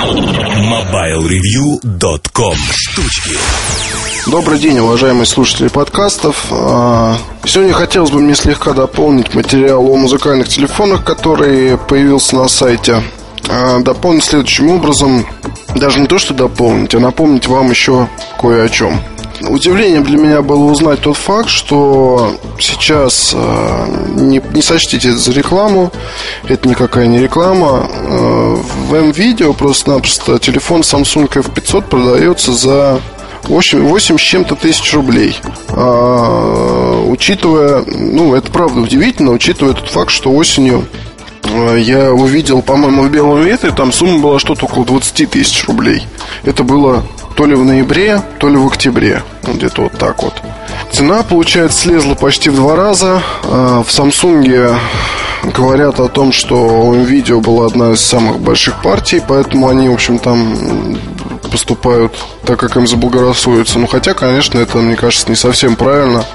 MobileReview.com Штучки Добрый день, уважаемые слушатели подкастов. А, сегодня хотелось бы мне слегка дополнить материал о музыкальных телефонах, который появился на сайте. А, дополнить следующим образом. Даже не то, что дополнить, а напомнить вам еще кое о чем. Удивлением для меня было узнать тот факт, что сейчас э, не, не сочтите это за рекламу, это никакая не реклама. Э, в М-видео просто-напросто телефон Samsung F500 продается за 8, 8 с чем-то тысяч рублей. А, учитывая, ну, это правда удивительно, учитывая тот факт, что осенью э, я увидел, по-моему, в белом ветре, там сумма была что-то около 20 тысяч рублей. Это было то ли в ноябре, то ли в октябре. Ну, где-то вот так вот. Цена, получается, слезла почти в два раза. А, в Samsung говорят о том, что у NVIDIA была одна из самых больших партий, поэтому они, в общем, там поступают так, как им заблагорассудится. Ну, хотя, конечно, это, мне кажется, не совсем правильно.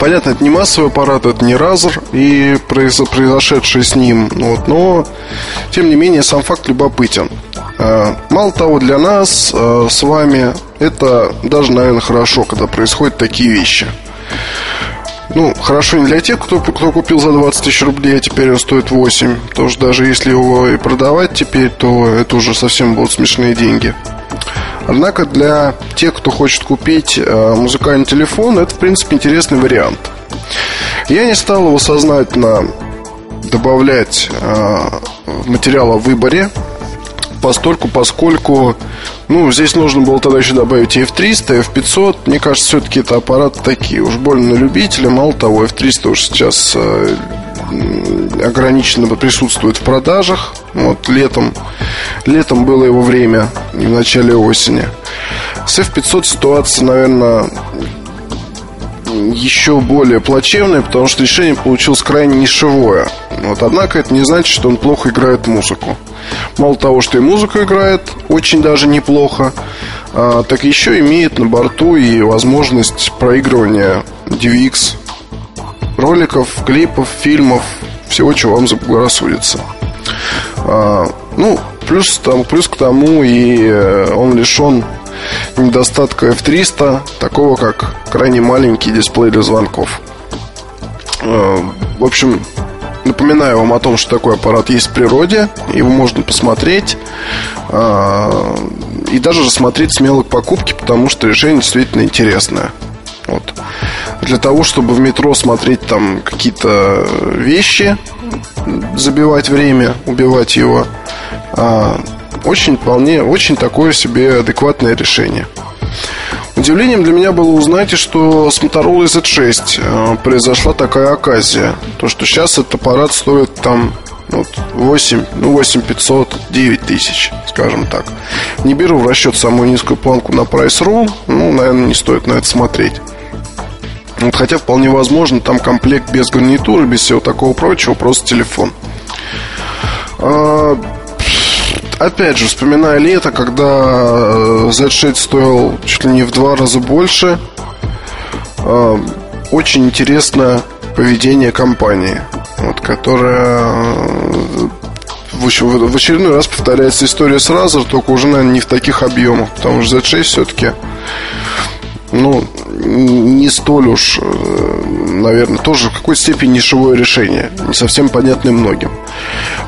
Понятно, это не массовый аппарат, это не Razer и произошедшее с ним. Вот, но, тем не менее, сам факт любопытен. Э, мало того, для нас э, с вами это даже, наверное, хорошо, когда происходят такие вещи. Ну, хорошо не для тех, кто, кто купил за 20 тысяч рублей, а теперь он стоит 8. Потому что даже если его и продавать теперь, то это уже совсем будут смешные деньги. Однако для тех, кто хочет купить э, музыкальный телефон, это, в принципе, интересный вариант. Я не стал его сознательно добавлять э, материала в выборе постольку, поскольку, ну, здесь нужно было тогда еще добавить и F300, и F500. Мне кажется, все-таки это аппараты такие, уж больно на любителя. Мало того, F300 уж сейчас э, ограниченно присутствует в продажах. Вот летом, летом было его время, и в начале осени. С F500 ситуация, наверное, еще более плачевное, потому что решение получилось крайне нишевое. Вот, однако это не значит, что он плохо играет музыку. Мало того, что и музыка играет очень даже неплохо, а, так еще имеет на борту и возможность проигрывания DVX роликов, клипов, фильмов, всего, чего вам заблагорассудится. А, ну, плюс, там, плюс к тому и э, он лишен недостатка F300, такого как крайне маленький дисплей для звонков. Э, в общем, напоминаю вам о том, что такой аппарат есть в природе, его можно посмотреть э, и даже рассмотреть смело к покупке, потому что решение действительно интересное. Вот. Для того, чтобы в метро смотреть там какие-то вещи, забивать время, убивать его, э, очень вполне, очень такое себе адекватное решение. Удивлением для меня было узнать, что с Motorola Z6 э, произошла такая оказия. То, что сейчас этот аппарат стоит там вот 8, ну 8 500, 9 тысяч, скажем так. Не беру в расчет самую низкую планку на Price.ru, ну, наверное, не стоит на это смотреть. Вот, хотя вполне возможно, там комплект без гарнитуры, без всего такого прочего, просто телефон. А, опять же, вспоминая лето, когда э, Z6 стоил чуть ли не в два раза больше, э, очень интересное поведение компании, вот, которая э, в очередной раз повторяется история с Razer, только уже, наверное, не в таких объемах, потому что Z6 все-таки ну, не столь уж, э, наверное, тоже в какой-то степени нишевое решение, не совсем понятное многим.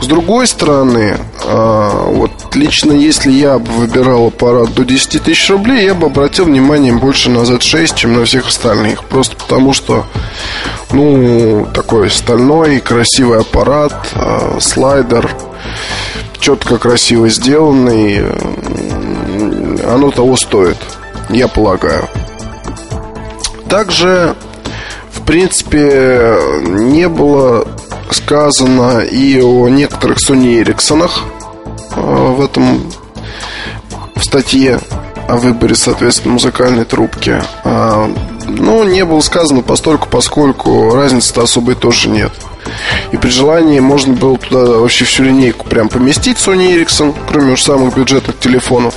С другой стороны, э, вот лично если я бы выбирал аппарат до 10 тысяч рублей, я бы обратил внимание больше на Z6, чем на всех остальных. Просто потому что, ну, такой стальной, красивый аппарат, э, слайдер, четко, красиво сделанный, оно того стоит, я полагаю. Также, в принципе, не было сказано и о некоторых Sony Ericsson э, в этом в статье о выборе, соответственно, музыкальной трубки. А, но не было сказано постольку, поскольку разницы-то особой тоже нет. И при желании можно было туда вообще всю линейку прям поместить Sony Ericsson, кроме уж самых бюджетных телефонов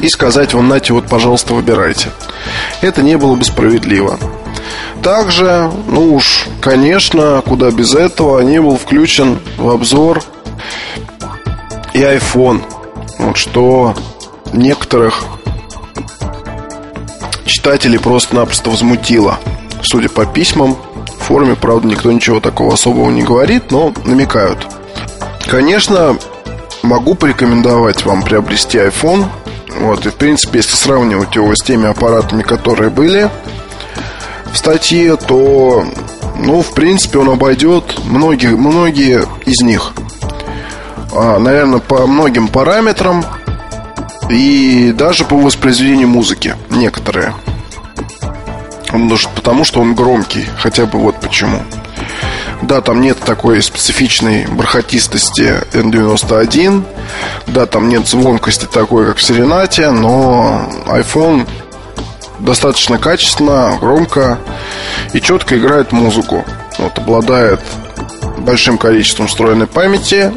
и сказать вам, нате, вот, пожалуйста, выбирайте. Это не было бы справедливо. Также, ну уж, конечно, куда без этого, не был включен в обзор и iPhone. Вот что некоторых читателей просто-напросто возмутило. Судя по письмам, в форуме, правда, никто ничего такого особого не говорит, но намекают. Конечно, могу порекомендовать вам приобрести iPhone. Вот, и в принципе, если сравнивать его с теми аппаратами, которые были в статье, то, ну, в принципе, он обойдет многие, многие из них. А, наверное, по многим параметрам и даже по воспроизведению музыки некоторые. Потому что он громкий, хотя бы вот почему. Да, там нет такой специфичной бархатистости N91. Да, там нет звонкости такой, как в Серенате, но iPhone достаточно качественно, громко и четко играет музыку. Вот, обладает большим количеством встроенной памяти,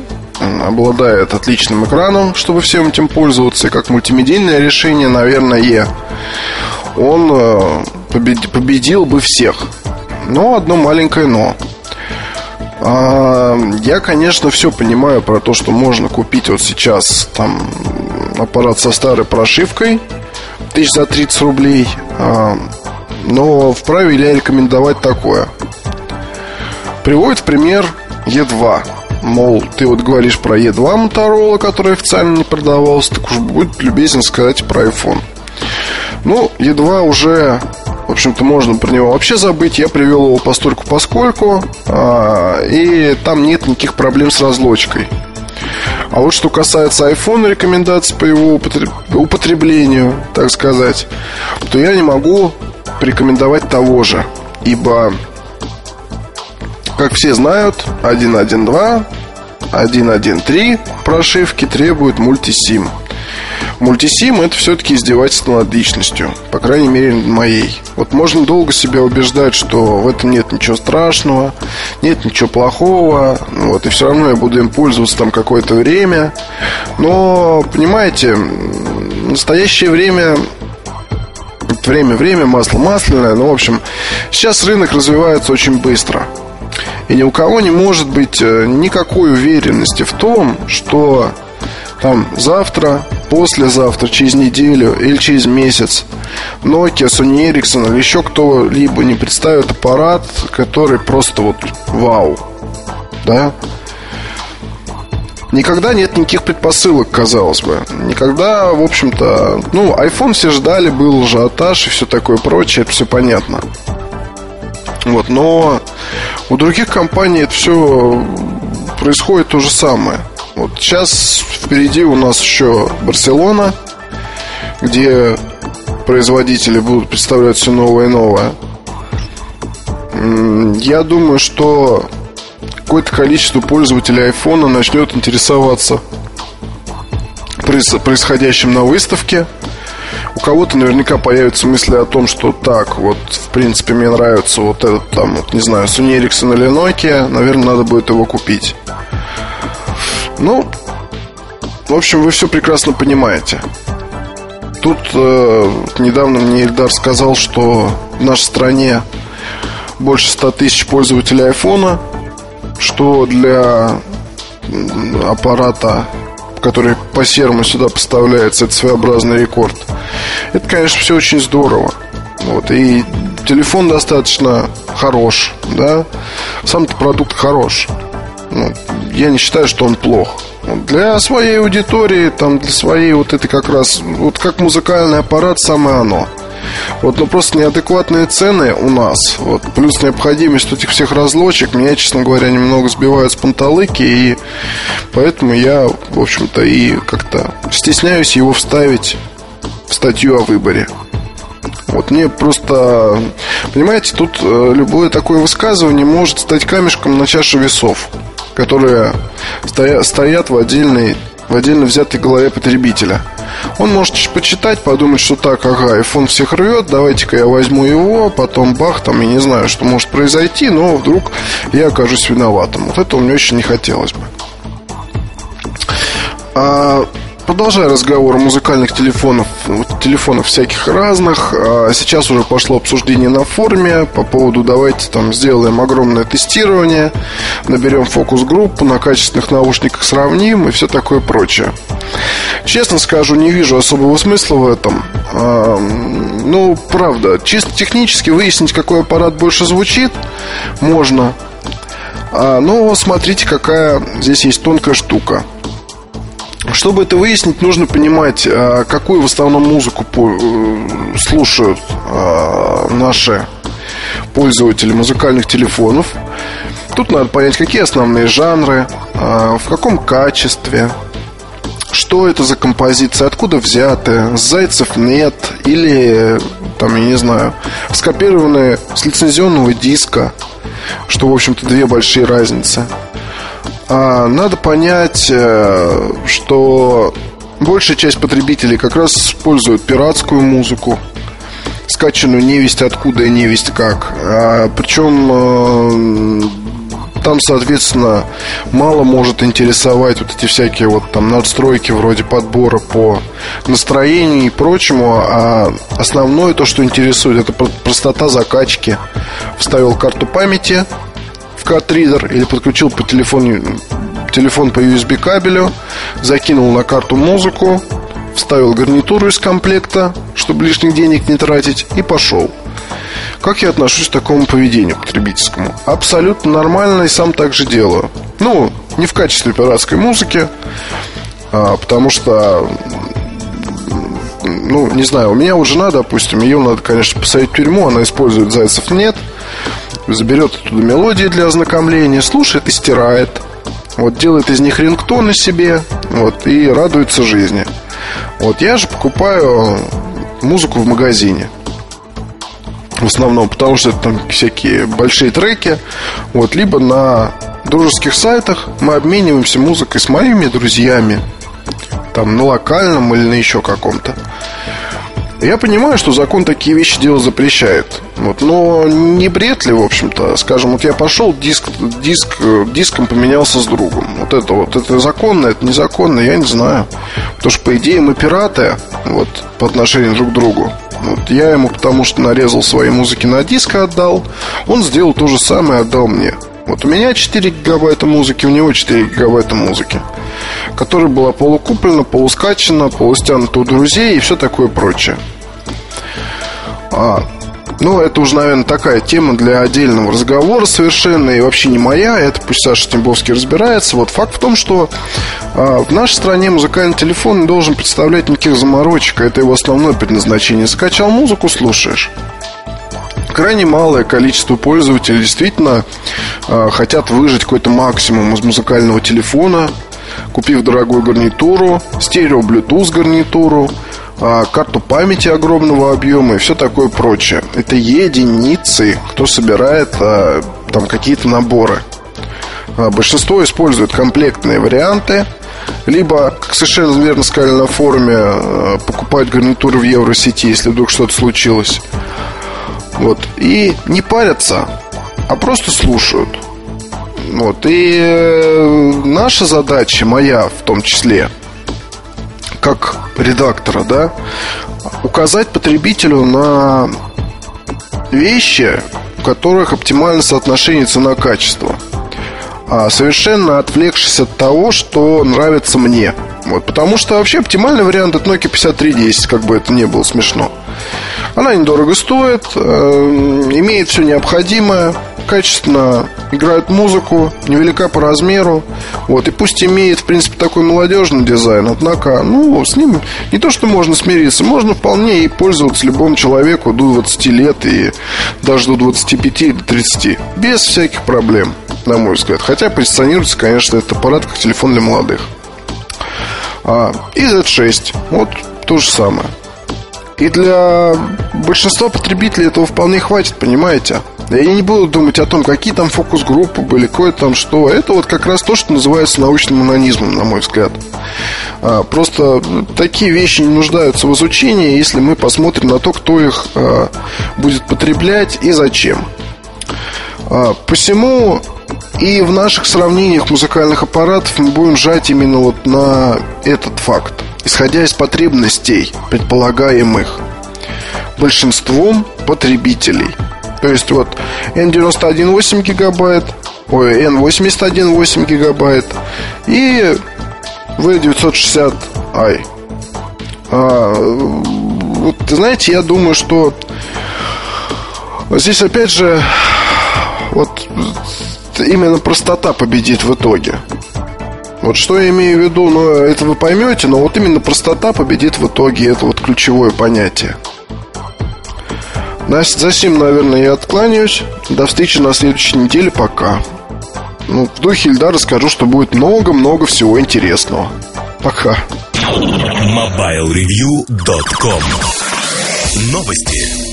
обладает отличным экраном, чтобы всем этим пользоваться. И как мультимедийное решение, наверное, он э, победил бы всех. Но одно маленькое но. А, я, конечно, все понимаю про то, что можно купить вот сейчас там аппарат со старой прошивкой тысяч за 30 рублей. А, но вправе ли я рекомендовать такое? Приводит в пример E2. Мол, ты вот говоришь про E2 Motorola, который официально не продавался, так уж будет любезен сказать про iPhone. Ну, E2 уже в общем-то, можно про него вообще забыть. Я привел его постольку поскольку, а, и там нет никаких проблем с разлочкой. А вот что касается iPhone рекомендаций по его употреблению, так сказать, то я не могу порекомендовать того же. Ибо, как все знают, 1.1.2, 1.1.3 прошивки требуют мультисим. Мультисим это все-таки издевательство над личностью, по крайней мере моей. Вот можно долго себя убеждать, что в этом нет ничего страшного, нет ничего плохого, вот, и все равно я буду им пользоваться там какое-то время. Но, понимаете, настоящее время время, время, масло масляное. Ну, в общем, сейчас рынок развивается очень быстро. И ни у кого не может быть э, никакой уверенности в том, что там завтра, послезавтра, через неделю или через месяц Nokia, Sony Ericsson или еще кто-либо не представит аппарат, который просто вот вау. Да? Никогда нет никаких предпосылок, казалось бы. Никогда, в общем-то, ну, iPhone все ждали, был ажиотаж и все такое прочее, это все понятно. Вот, но у других компаний это все происходит то же самое. Вот сейчас впереди у нас еще Барселона, где производители будут представлять все новое и новое. Я думаю, что какое-то количество пользователей айфона начнет интересоваться происходящим на выставке. У кого-то наверняка появятся мысли о том, что так, вот, в принципе, мне нравится вот этот там, вот, не знаю, Sony Ericsson или Nokia, наверное, надо будет его купить. Ну, в общем, вы все прекрасно понимаете. Тут э, недавно мне Ильдар сказал, что в нашей стране больше 100 тысяч пользователей айфона, что для аппарата, который по серому сюда поставляется, это своеобразный рекорд. Это, конечно, все очень здорово. Вот, и телефон достаточно хорош, да. Сам-то продукт хорош. Ну, я не считаю, что он плох. Для своей аудитории, там, для своей вот этой как раз, вот как музыкальный аппарат, самое оно. Вот, но просто неадекватные цены у нас, вот, плюс необходимость этих всех разлочек, меня, честно говоря, немного сбивают с панталыки, и поэтому я, в общем-то, и как-то стесняюсь его вставить в статью о выборе. Вот мне просто, понимаете, тут э, любое такое высказывание может стать камешком на чаше весов которые стоят в отдельной в отдельно взятой голове потребителя. Он может почитать, подумать, что так, ага, iPhone всех рвет, давайте-ка я возьму его, потом бах, там, я не знаю, что может произойти, но вдруг я окажусь виноватым. Вот этого мне очень не хотелось бы. А, продолжая разговор о музыкальных телефонах, телефонах всяких разных, а сейчас уже пошло обсуждение на форуме по поводу давайте там сделаем огромное тестирование, наберем фокус-группу, на качественных наушниках сравним и все такое прочее. Честно скажу, не вижу особого смысла в этом. А, ну, правда, чисто технически выяснить, какой аппарат больше звучит, можно. А, но смотрите, какая здесь есть тонкая штука. Чтобы это выяснить, нужно понимать, а, какую в основном музыку э, слушают а, наши пользователи музыкальных телефонов. Тут надо понять, какие основные жанры, в каком качестве, что это за композиция, откуда взятая, зайцев нет, или, там, я не знаю, скопированные с лицензионного диска, что, в общем-то, две большие разницы. А, надо понять, э, что большая часть потребителей как раз используют пиратскую музыку, скачанную невесть откуда и невесть как. А, причем э, там, соответственно, мало может интересовать вот эти всякие вот там настройки вроде подбора по настроению и прочему, а основное то, что интересует, это простота закачки. Вставил карту памяти, в картридер или подключил по телефону, телефон по USB кабелю, закинул на карту музыку, вставил гарнитуру из комплекта, чтобы лишних денег не тратить, и пошел. Как я отношусь к такому поведению потребительскому? Абсолютно нормально и сам так же делаю. Ну, не в качестве пиратской музыки, а, потому что ну, не знаю, у меня у жена, допустим, ее надо, конечно, посадить в тюрьму, она использует зайцев нет, заберет оттуда мелодии для ознакомления, слушает и стирает. Вот делает из них рингтоны себе, вот, и радуется жизни. Вот я же покупаю музыку в магазине. В основном, потому что это там всякие большие треки. Вот, либо на дружеских сайтах мы обмениваемся музыкой с моими друзьями. Там на локальном или на еще каком-то. Я понимаю, что закон такие вещи делать запрещает. Вот, но не бред ли, в общем-то? Скажем, вот я пошел, диск, диск, диском поменялся с другом. Вот это вот, это законно, это незаконно, я не знаю. Потому что, по идее, мы пираты вот, по отношению друг к другу. Вот я ему, потому что нарезал свои музыки на диск отдал, он сделал то же самое и отдал мне. Вот у меня 4 гигабайта музыки, у него 4 гигабайта музыки, которая была полукуплена, полускачена, полустянута у друзей и все такое прочее. А, ну, это уже, наверное, такая тема для отдельного разговора совершенно и вообще не моя. Это пусть Саша Тимбовский разбирается. Вот факт в том, что э, в нашей стране музыкальный телефон не должен представлять никаких заморочек. Это его основное предназначение. Скачал музыку, слушаешь. Крайне малое количество пользователей действительно э, хотят выжить какой-то максимум из музыкального телефона, купив дорогую гарнитуру, стерео Bluetooth гарнитуру, а, карту памяти огромного объема и все такое прочее. Это единицы, кто собирает а, там какие-то наборы. А, большинство используют комплектные варианты, либо, как совершенно верно сказали на форуме, покупают гарнитуры в Евросети, если вдруг что-то случилось. Вот. И не парятся, а просто слушают. Вот. И э, наша задача, моя в том числе – как редактора, да, указать потребителю на вещи, у которых оптимальное соотношение цена-качество. А совершенно отвлекшись от того, что нравится мне. Вот, потому что вообще оптимальный вариант это Nokia 5310, как бы это ни было смешно. Она недорого стоит, э, имеет все необходимое, качественно играет музыку, невелика по размеру. Вот, и пусть имеет, в принципе, такой молодежный дизайн, однако, ну, с ним не то, что можно смириться, можно вполне и пользоваться любому человеку до 20 лет и даже до 25 или 30. Без всяких проблем, на мой взгляд. Хотя позиционируется, конечно, этот аппарат как телефон для молодых. А, и Z6, вот то же самое. И для большинства потребителей этого вполне хватит, понимаете? Я не буду думать о том, какие там фокус-группы были, кое там что. Это вот как раз то, что называется научным анонизмом, на мой взгляд. А, просто такие вещи не нуждаются в изучении, если мы посмотрим на то, кто их а, будет потреблять и зачем. А, посему и в наших сравнениях музыкальных аппаратов мы будем жать именно вот на этот факт. Исходя из потребностей предполагаемых большинством потребителей. То есть вот N91 8 гигабайт, ой, N81 8 гигабайт и V960i. А, вот, знаете, я думаю, что здесь опять же вот именно простота победит в итоге. Вот что я имею в виду, ну, это вы поймете, но вот именно простота победит в итоге, это вот ключевое понятие. За сим, наверное, я откланяюсь. До встречи на следующей неделе. Пока. Ну, в духе льда расскажу, что будет много-много всего интересного. Пока. MobileReview.com Новости.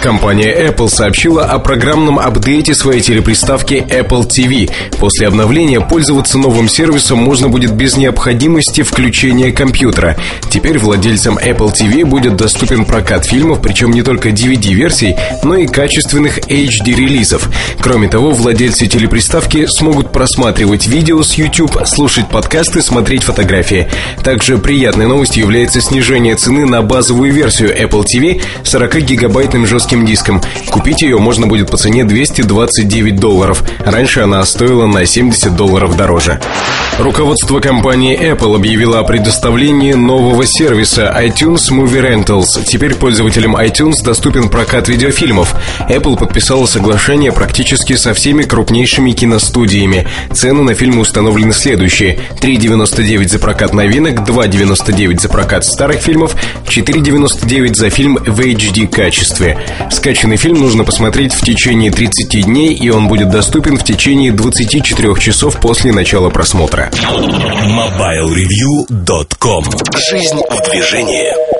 Компания Apple сообщила о программном апдейте своей телеприставки Apple TV. После обновления пользоваться новым сервисом можно будет без необходимости включения компьютера. Теперь владельцам Apple TV будет доступен прокат фильмов, причем не только DVD-версий, но и качественных HD-релизов. Кроме того, владельцы телеприставки смогут просматривать видео с YouTube, слушать подкасты, смотреть фотографии. Также приятной новостью является снижение цены на базовую версию Apple TV 40-гигабайтным жестким жестким диском. Купить ее можно будет по цене 229 долларов. Раньше она стоила на 70 долларов дороже. Руководство компании Apple объявило о предоставлении нового сервиса iTunes Movie Rentals. Теперь пользователям iTunes доступен прокат видеофильмов. Apple подписала соглашение практически со всеми крупнейшими киностудиями. Цены на фильмы установлены следующие. 3,99 за прокат новинок, 2,99 за прокат старых фильмов, 4,99 за фильм в HD качестве. Скачанный фильм нужно посмотреть в течение 30 дней, и он будет доступен в течение 24 часов после начала просмотра. MobileReview.com Жизнь в движении